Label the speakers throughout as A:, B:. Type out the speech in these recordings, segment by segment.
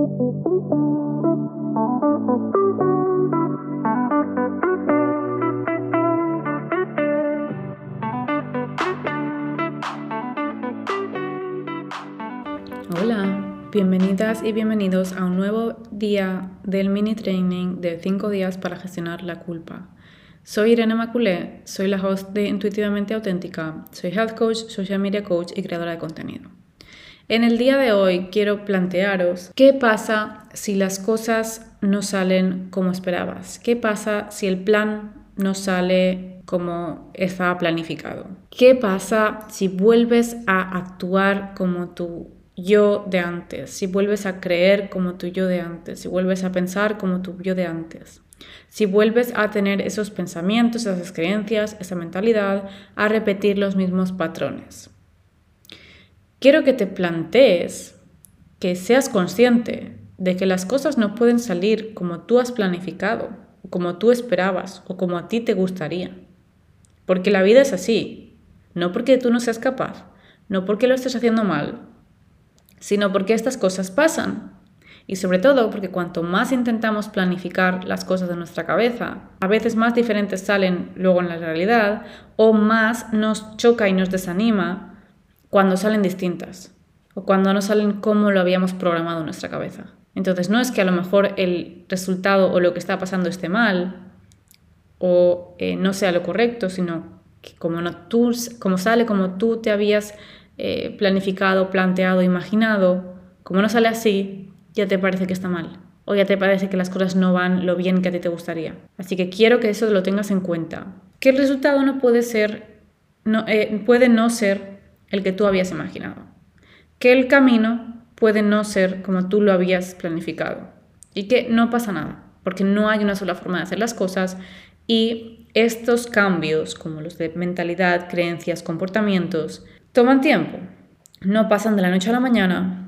A: Hola, bienvenidas y bienvenidos a un nuevo día del mini training de 5 días para gestionar la culpa. Soy Irene Maculé, soy la host de Intuitivamente Auténtica, soy health coach, social media coach y creadora de contenido. En el día de hoy quiero plantearos qué pasa si las cosas no salen como esperabas, qué pasa si el plan no sale como estaba planificado, qué pasa si vuelves a actuar como tu yo de antes, si vuelves a creer como tu yo de antes, si vuelves a pensar como tu yo de antes. Si vuelves a tener esos pensamientos, esas creencias, esa mentalidad, a repetir los mismos patrones. Quiero que te plantees, que seas consciente de que las cosas no pueden salir como tú has planificado, como tú esperabas o como a ti te gustaría. Porque la vida es así, no porque tú no seas capaz, no porque lo estés haciendo mal, sino porque estas cosas pasan. Y sobre todo porque cuanto más intentamos planificar las cosas de nuestra cabeza, a veces más diferentes salen luego en la realidad o más nos choca y nos desanima cuando salen distintas o cuando no salen como lo habíamos programado en nuestra cabeza. Entonces no es que a lo mejor el resultado o lo que está pasando esté mal o eh, no sea lo correcto, sino que como, no, tú, como sale como tú te habías eh, planificado, planteado, imaginado, como no sale así, ya te parece que está mal o ya te parece que las cosas no van lo bien que a ti te gustaría. Así que quiero que eso lo tengas en cuenta. Que el resultado no puede ser, no, eh, puede no ser el que tú habías imaginado. Que el camino puede no ser como tú lo habías planificado. Y que no pasa nada, porque no hay una sola forma de hacer las cosas y estos cambios, como los de mentalidad, creencias, comportamientos, toman tiempo. No pasan de la noche a la mañana,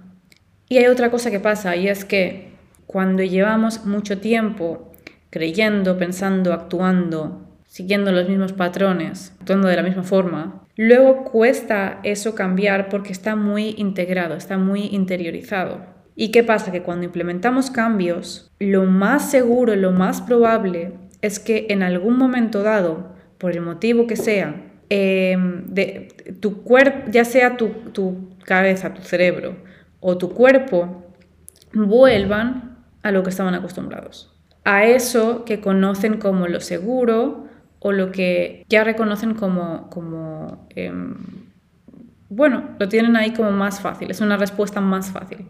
A: y hay otra cosa que pasa y es que cuando llevamos mucho tiempo creyendo, pensando, actuando, siguiendo los mismos patrones, actuando de la misma forma, luego cuesta eso cambiar porque está muy integrado, está muy interiorizado. ¿Y qué pasa? Que cuando implementamos cambios, lo más seguro, lo más probable es que en algún momento dado, por el motivo que sea, eh, de, tu cuerpo, ya sea tu, tu cabeza, tu cerebro, o tu cuerpo vuelvan a lo que estaban acostumbrados, a eso que conocen como lo seguro o lo que ya reconocen como, em, bueno, lo tienen ahí como más fácil, es una respuesta más fácil,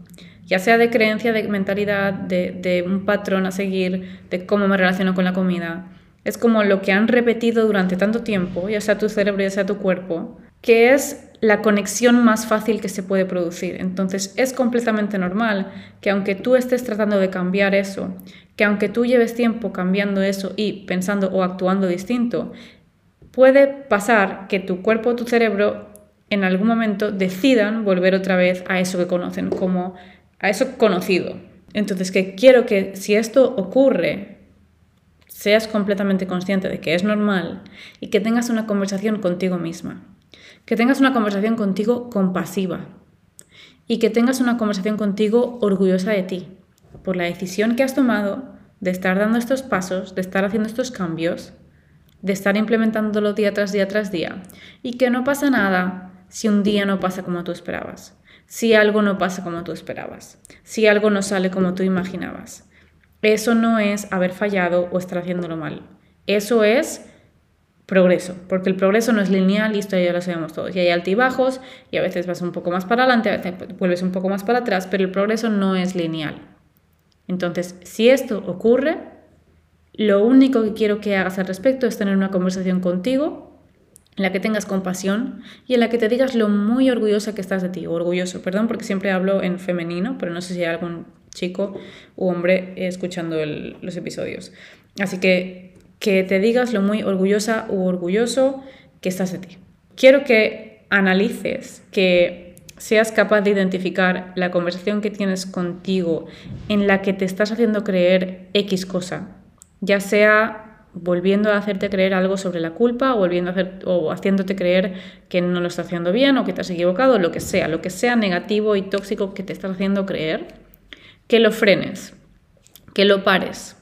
A: ya sea de creencia, de mentalidad, de, de un patrón a seguir, de cómo me relaciono con la comida. Es como lo que han repetido durante tanto tiempo, ya sea tu cerebro, ya sea tu cuerpo, que es la conexión más fácil que se puede producir. Entonces es completamente normal que aunque tú estés tratando de cambiar eso, que aunque tú lleves tiempo cambiando eso y pensando o actuando distinto, puede pasar que tu cuerpo o tu cerebro en algún momento decidan volver otra vez a eso que conocen, como a eso conocido. Entonces, que quiero que si esto ocurre, seas completamente consciente de que es normal y que tengas una conversación contigo misma que tengas una conversación contigo compasiva y que tengas una conversación contigo orgullosa de ti por la decisión que has tomado de estar dando estos pasos, de estar haciendo estos cambios, de estar implementándolo día tras día tras día y que no pasa nada si un día no pasa como tú esperabas, si algo no pasa como tú esperabas, si algo no sale como tú imaginabas. Eso no es haber fallado o estar haciéndolo mal. Eso es progreso, porque el progreso no es lineal y esto ya lo sabemos todos. Y hay altibajos y a veces vas un poco más para adelante, a veces vuelves un poco más para atrás, pero el progreso no es lineal. Entonces, si esto ocurre, lo único que quiero que hagas al respecto es tener una conversación contigo en la que tengas compasión y en la que te digas lo muy orgullosa que estás de ti, orgulloso, perdón, porque siempre hablo en femenino, pero no sé si hay algún chico u hombre escuchando los episodios. Así que que te digas lo muy orgullosa u orgulloso que estás de ti. Quiero que analices, que seas capaz de identificar la conversación que tienes contigo en la que te estás haciendo creer X cosa, ya sea volviendo a hacerte creer algo sobre la culpa o volviendo a hacer, o haciéndote creer que no lo estás haciendo bien o que te has equivocado, lo que sea, lo que sea negativo y tóxico que te estás haciendo creer que lo frenes, que lo pares,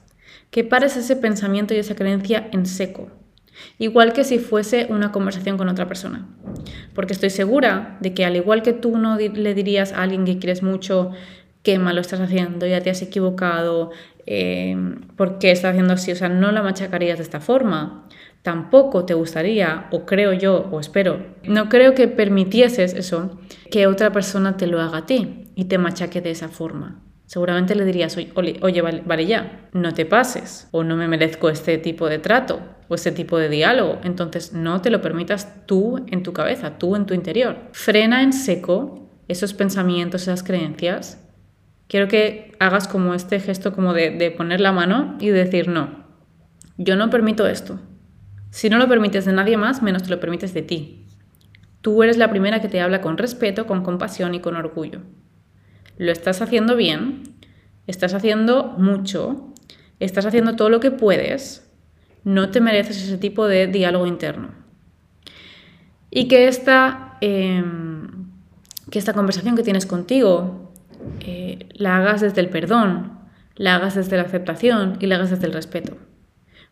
A: que pares ese pensamiento y esa creencia en seco. Igual que si fuese una conversación con otra persona. Porque estoy segura de que al igual que tú no le dirías a alguien que quieres mucho, qué malo estás haciendo, ya te has equivocado, eh, por qué estás haciendo así, o sea, no la machacarías de esta forma. Tampoco te gustaría, o creo yo, o espero, no creo que permitieses eso, que otra persona te lo haga a ti y te machaque de esa forma. Seguramente le dirías, oye, vale, vale, ya, no te pases, o no me merezco este tipo de trato, o este tipo de diálogo. Entonces no te lo permitas tú en tu cabeza, tú en tu interior. Frena en seco esos pensamientos, esas creencias. Quiero que hagas como este gesto como de, de poner la mano y decir, no, yo no permito esto. Si no lo permites de nadie más, menos te lo permites de ti. Tú eres la primera que te habla con respeto, con compasión y con orgullo lo estás haciendo bien, estás haciendo mucho, estás haciendo todo lo que puedes, no te mereces ese tipo de diálogo interno. Y que esta, em, que esta conversación que tienes contigo eh, la hagas desde el perdón, la hagas desde la aceptación y la hagas desde el respeto.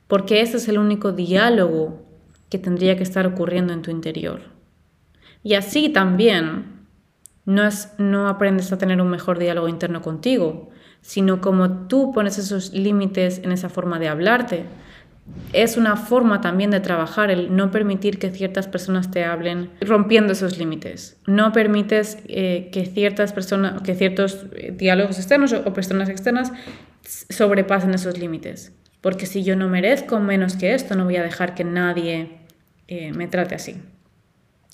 A: Porque ese es el único diálogo que tendría que estar ocurriendo en tu interior. Y así también no, es, no aprendes a tener un mejor diálogo interno contigo, sino como tú pones esos límites en esa forma de hablarte. Es una forma también de trabajar el no permitir que ciertas personas te hablen rompiendo esos límites. No permites eh, que ciertas personas, que ciertos eh, diálogos externos o personas externas sobrepasen esos límites. Porque si yo no merezco menos que esto, no voy a dejar que nadie eh, me trate así.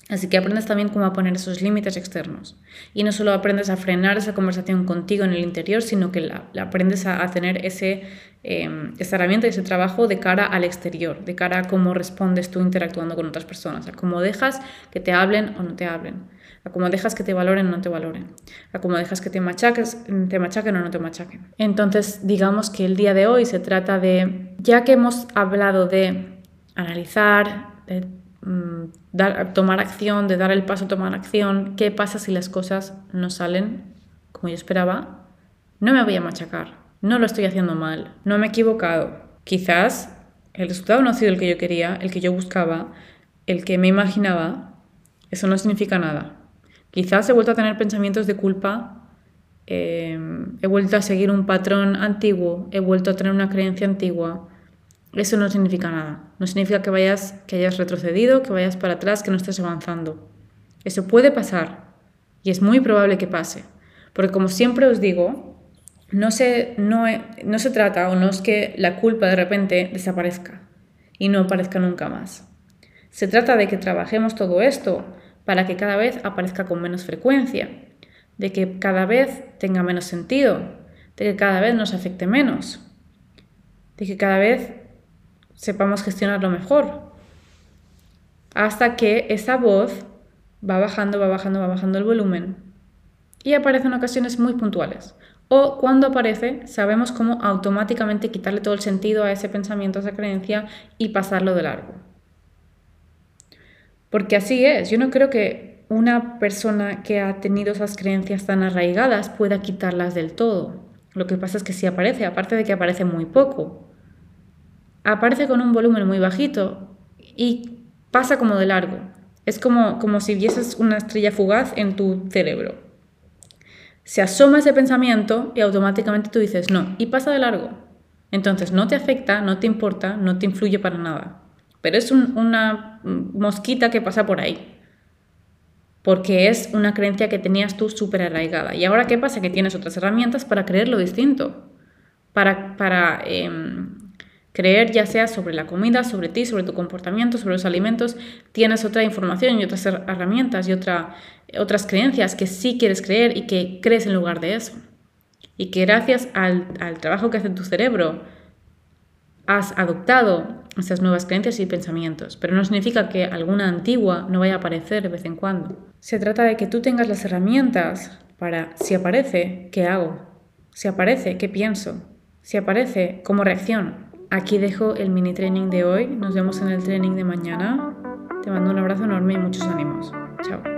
A: Así que aprendes también cómo poner esos límites externos. Y no solo aprendes a frenar esa conversación contigo en el interior, sino que la, aprendes a, tener ese, eh, esa herramienta y ese trabajo de cara al exterior, de cara a cómo respondes tú interactuando con otras personas, a cómo dejas que te hablen o no te hablen, a cómo dejas que te valoren o no te valoren, a cómo dejas que te, machaques, te machaquen o no te machaquen. Entonces, digamos que el día de hoy se trata de, ya que hemos hablado de analizar, de Mm, dar, tomar acción, de dar el paso tomar acción, qué pasa si las cosas no salen como yo esperaba, no me voy a machacar, no lo estoy haciendo mal, no me he equivocado. Quizás el resultado no ha sido el que yo quería, el que yo buscaba, el que me imaginaba, eso no significa nada. Quizás he vuelto a tener pensamientos de culpa, eh, he vuelto a seguir un patrón antiguo, he vuelto a tener una creencia antigua, eso no significa nada. No significa que vayas, que hayas retrocedido, que vayas para atrás, que no estés avanzando. Eso puede pasar y es muy probable que pase. Porque como siempre os digo, no se, no, no se trata o no es que la culpa de repente desaparezca y no aparezca nunca más. Se trata de que trabajemos todo esto para que cada vez aparezca con menos frecuencia, de que cada vez tenga menos sentido, de que cada vez nos afecte menos, de que cada vez sepamos gestionarlo mejor. Hasta que esa voz va bajando, va bajando, va bajando el volumen y aparece en ocasiones muy puntuales. O cuando aparece, sabemos cómo automáticamente quitarle todo el sentido a ese pensamiento, a esa creencia y pasarlo de largo. Porque así es, yo no creo que una persona que ha tenido esas creencias tan arraigadas pueda quitarlas del todo. Lo que pasa es que sí aparece, aparte de que aparece muy poco aparece con un volumen muy bajito y pasa como de largo. Es como, como si vieses una estrella fugaz en tu cerebro. Se asoma ese pensamiento y automáticamente tú dices no, y pasa de largo. Entonces no te afecta, no te importa, no te influye para nada. Pero es una mosquita que pasa por ahí. Porque es una creencia que tenías tú súper arraigada. Y ahora, ¿qué pasa? Que tienes otras herramientas para creer lo distinto. Para, para em, creer ya sea sobre la comida, sobre ti, sobre tu comportamiento, sobre los alimentos, tienes otra información y otras herramientas y otra, otras creencias que sí quieres creer y que crees en lugar de eso. Y que gracias al, al trabajo que hace tu cerebro has adoptado esas nuevas creencias y pensamientos, pero no significa que alguna antigua no vaya a aparecer de vez en cuando. Se trata de que tú tengas las herramientas para, si aparece, ¿qué hago? Si aparece, ¿qué pienso? Si aparece, ¿cómo reacciono? Aquí dejo el mini training de hoy. Nos vemos en el training de mañana. Te mando un abrazo enorme y muchos ánimos. Chao.